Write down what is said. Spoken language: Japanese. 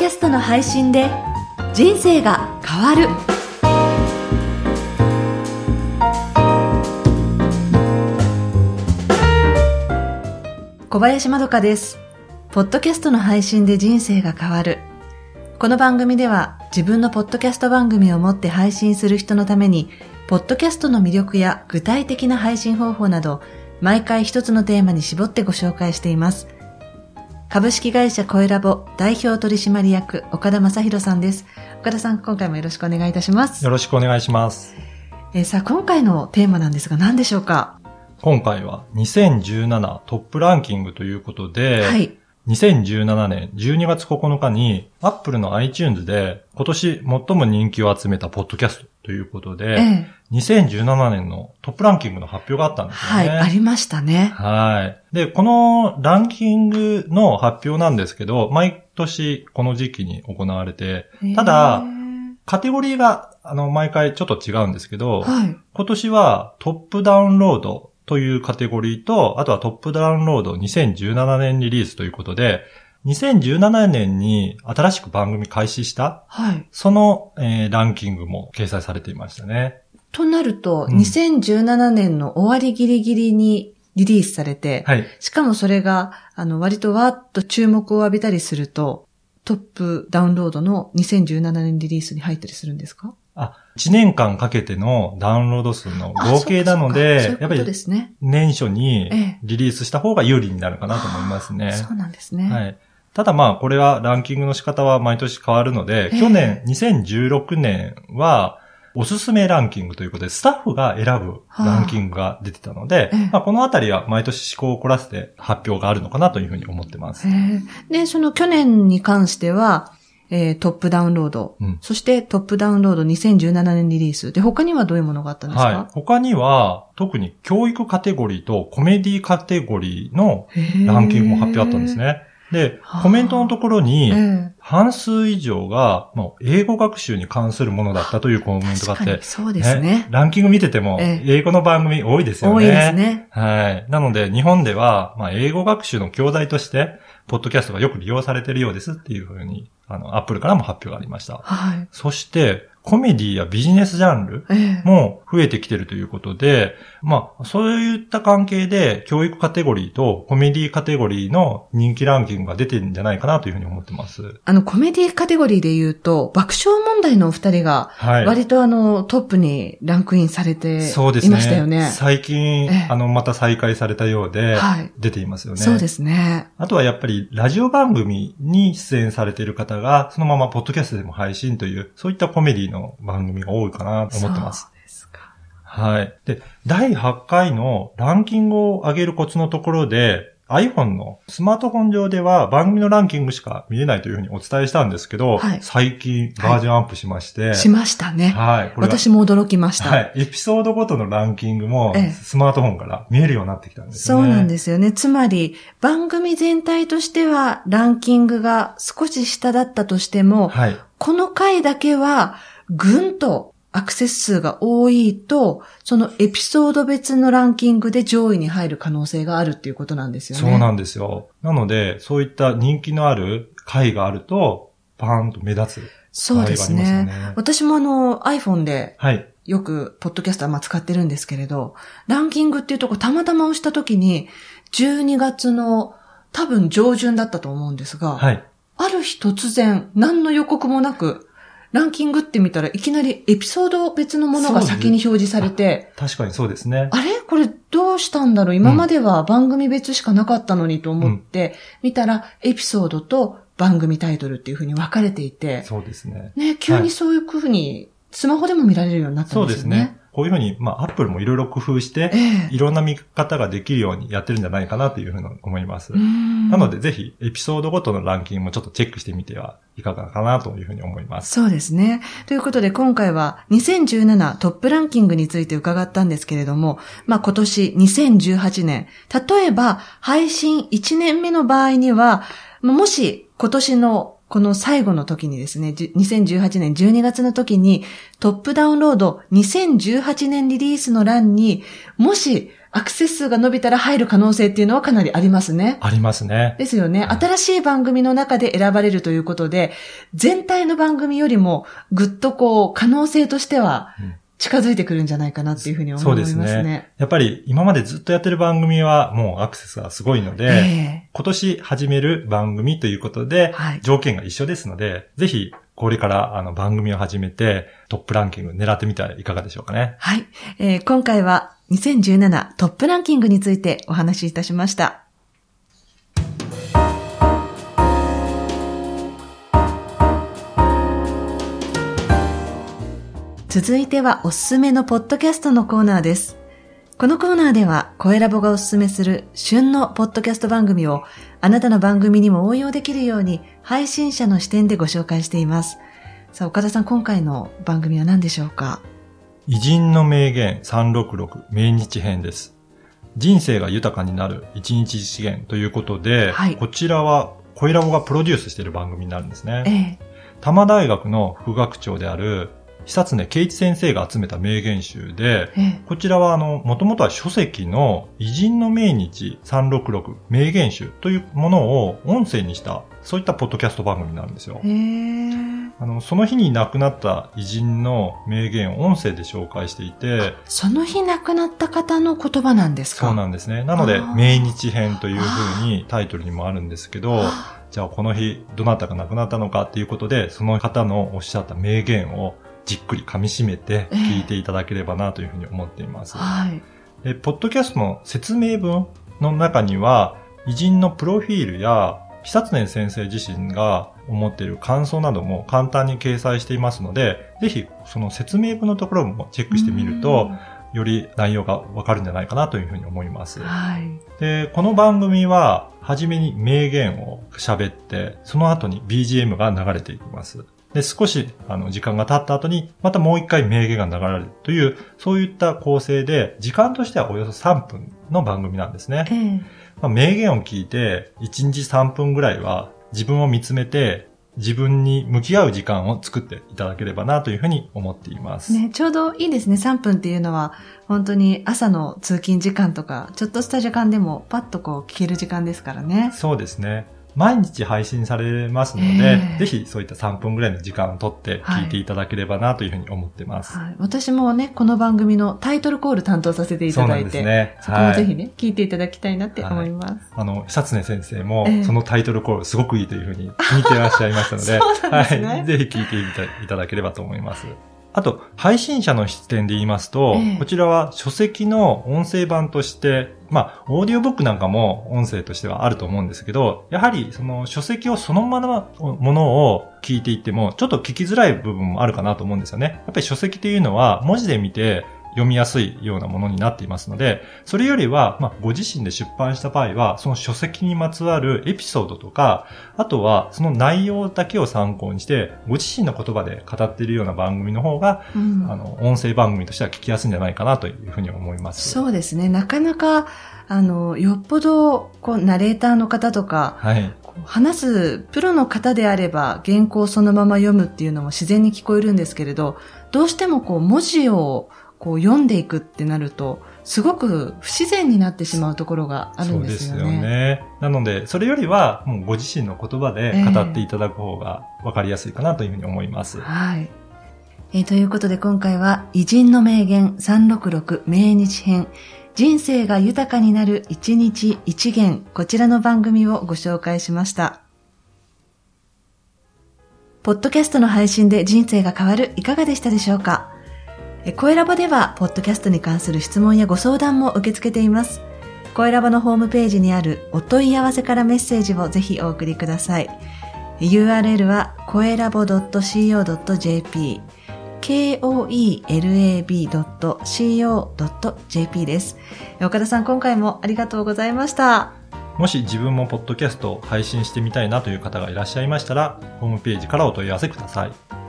キャストの配信で人生が変わる。小林まどかです。ポッドキャストの配信で人生が変わる。この番組では自分のポッドキャスト番組を持って配信する人のためにポッドキャストの魅力や具体的な配信方法など毎回一つのテーマに絞ってご紹介しています。株式会社コエラボ代表取締役岡田正宏さんです。岡田さん、今回もよろしくお願いいたします。よろしくお願いします。えーさあ、今回のテーマなんですが何でしょうか？今回は2017トップランキングということで、はい。2017年12月9日に Apple の iTunes で今年最も人気を集めたポッドキャストということで、ええ2017年のトップランキングの発表があったんですよはい、ね。ありましたね。はい。で、このランキングの発表なんですけど、毎年この時期に行われて、ただえーカテゴリーが、あの、毎回ちょっと違うんですけど、はい。今年はトップダウンロードというカテゴリーと、あとはトップダウンロード2017年リリースということで、2017年に新しく番組開始した、はい。その、えーランキングも掲載されていましたね。となると、うん2017年の終わりギリギリにリリースされて、はい。しかもそれが、あの、割とわーっと注目を浴びたりすると、トップダウンロードの2017年リリースに入ったりするんですか？あ、1年間かけてのダウンロード数のあ合計なので、やっぱり。年初にええリリースした方が有利になるかなと思いますね。そうなんですね。はい。ただまあ、これはランキングの仕方は毎年変わるので、ええ去年2016年は、おすすめランキングということで、スタッフが選ぶランキングが出てたので、ええまあ、このあたりは毎年思考を凝らせて発表があるのかなというふうに思ってます。で、その去年に関しては、えートップダウンロード、うんそしてトップダウンロード2017年リリース。で、他にはどういうものがあったんですはいか。他には、特に教育カテゴリーとコメディカテゴリーのランキングも発表あったんです。ね。ではあ、コメントのところえに、え半数以上が、もう英語学習に関するものだったというコメントがあってそうですね。ランキング見てても、ええ英語の番組多いですよね。多いですね。はい。なので、日本では、まあ、英語学習の教材として、ポッドキャストがよく利用されているようですっていうふうに、あの、アップルからも発表がありました。はい。そして、コメディやビジネスジャンルええも増えてきてるということで、まあ、そういった関係で、教育カテゴリーとコメディカテゴリーの人気ランキングが出てるんじゃないかなというふうに思ってます。あの、コメディカテゴリーで言うと、爆笑問題のお二人が、はい。割とあの、トップにランクインされてそうですね。いましたよね。最近、ええあの、また再開されたようで、はい出ていますよね。そうですね。あとはやっぱり、ラジオ番組に出演されている方が、そのままポッドキャストでも配信という、そういったコメディの番組が多いかなと思ってます。そうですか。はい。で、第8回のランキングを上げるコツのところで、iPhone のスマートフォン上では番組のランキングしか見れないというふうにお伝えしたんですけど、はい最近バージョンアップしまして、しましたね。はい。これは私も驚きました。はい。エピソードごとのランキングもええ、スマートフォンから見えるようになってきたんですよね。そうなんですよね。つまり、番組全体としてはランキングが少し下だったとしても、はい。この回だけはぐんとアクセス数が多いと、そのエピソード別のランキングで上位に入る可能性があるっていうことなんですよね。そうなんですよ。なので、そういった人気のある回があると、パーンと目立つ。そうですね私もあの iPhone ではい。よくポッドキャストはまあ使ってるんですけれど、ランキングっていうとこたまたま押した時に、12月の多分上旬だったと思うんですが、はい。ある日突然、何の予告もなく、ランキングって見たらいきなりエピソード別のものが先に表示されて、確かにそうですね。あれ？これどうしたんだろう？今までは番組別しかなかったのにと思って、見たらエピソードと番組タイトルっていう風に分かれていて、そうですね。ね、急にそういう風にスマホでも見られるようになったそんでよね。うですすね。こういうふうに、まあ、アップルもいろいろ工夫してえ、えいろんな見方ができるようにやってるんじゃないかなというふうに思います。ななので、ぜひ、エピソードごとのランキングもちょっとチェックしてみてはいかがかなというふうに思います。そうですね。ということで今回は2017トップランキングについて伺ったんですけれども、まあ今年2018年、例えば配信1年目の場合には、まあもし今年のこの最後の時にですね、じ2018年12月の時にトップダウンロード2018年リリースの欄に、もしアクセス数が伸びたら入る可能性っていうのはかなりありますね。ありますね。ですよね。新しい番組の中で選ばれるということで、全体の番組よりもぐっとこう、可能性としては近づいてくるんじゃないかなっていうふうに思いますね。そうですね。やっぱり今までずっとやってる番組はもうアクセスがすごいので、えー、今年始める番組ということで、はい、条件が一緒ですので、ぜひこれからあの番組を始めてトップランキング狙ってみたらいかがでしょうかね。はい。えー、今回は2017トップランキングについてお話しいたしました。続いてはおすすめのポッドキャストのコーナーです。このコーナーでは、声ラボがおすすめする旬のポッドキャスト番組をあなたの番組にも応用できるように配信者の視点でご紹介しています。さあ、岡田さん、今回の番組は何でしょうか？偉人の名言366命日編です。人生が豊かになる一日資源ということで、はい、こちらは声ラボがプロデュースしている番組になるんですね。ええ、多摩大学の副学長である久常圭一先生が集めた名言集で、こちらはあの、もともとは書籍の偉人の命日366名言集というものを音声にした、そういったポッドキャスト番組なんですよ。あの、その日に亡くなった偉人の名言を音声で紹介していて、その日亡くなった方の言葉なんですか？そうなんですね。なので、命日編というふうにタイトルにもあるんですけど、じゃあこの日どなたが亡くなったのかっていうことで、その方のおっしゃった名言をじっくり噛み締めて聞いていただければなというふうに思っています。えー、はい。で、ポッドキャストの説明文の中には、偉人のプロフィールや、久常先生自身が思っている感想なども簡単に掲載していますので、ぜひその説明文のところもチェックしてみると、より内容がわかるんじゃないかなというふうに思います。はい、で、この番組は、はじめに名言を喋って、その後に BGM が流れていきます。で、少し、あの、時間が経った後に、またもう一回名言が流れるという、そういった構成で、時間としてはおよそ3分の番組なんですね。えー、まあ、名言を聞いて、1日3分ぐらいは自分を見つめて、自分に向き合う時間を作っていただければなというふうに思っています。ね、ちょうどいいですね。3分っていうのは、本当に朝の通勤時間とか、ちょっとした時間でもパッとこう聞ける時間ですからね。そうですね。毎日配信されますので、えー、ぜひそういった3分ぐらいの時間をとって聞いていただければなというふうに思ってます。はい。はい、私もね、この番組のタイトルコール担当させていただいて、そね、そこもぜひね、聞いていただきたいなって思います。あの、久常先生も、そのタイトルコールすごくいいというふうに気に入っていらっしゃいましたので、でね、はい、ぜひ聞いていただければと思います。あと、配信者の視点で言いますと、えこちらは書籍の音声版として、まあ、オーディオブックなんかも音声としてはあると思うんですけど、やはりその書籍をそのままものを聞いていっても、ちょっと聞きづらい部分もあるかなと思うんですよね。やっぱり書籍っていうのは文字で見て、読みやすいようなものになっていますので、それよりは、まあ、ご自身で出版した場合は、その書籍にまつわるエピソードとか、あとはその内容だけを参考にして、ご自身の言葉で語っているような番組の方が、うん、あの、音声番組としては聞きやすいんじゃないかなというふうに思います。そうですね。なかなか、あの、よっぽど、こう、ナレーターの方とか、はい、話すプロの方であれば、原稿をそのまま読むっていうのも自然に聞こえるんですけれど、どうしてもこう、文字をこう読んでいくってなると、すごく不自然になってしまうところがあるんですよね。そうですよね。なので、それよりは、もうご自身の言葉で語っていただく方が分かりやすいかなというふうに思います。えー、はい。えー、ということで今回は、偉人の名言366名日編、人生が豊かになる一日一元、こちらの番組をご紹介しました。ポッドキャストの配信で人生が変わるいかがでしたでしょうか？声ラボでは、ポッドキャストに関する質問やご相談も受け付けています。声ラボのホームページにあるお問い合わせからメッセージをぜひお送りください。URL は、声ラボ .co.jp koelab.co.jp です。岡田さん、今回もありがとうございました。もし自分もポッドキャストを配信してみたいなという方がいらっしゃいましたら、ホームページからお問い合わせください。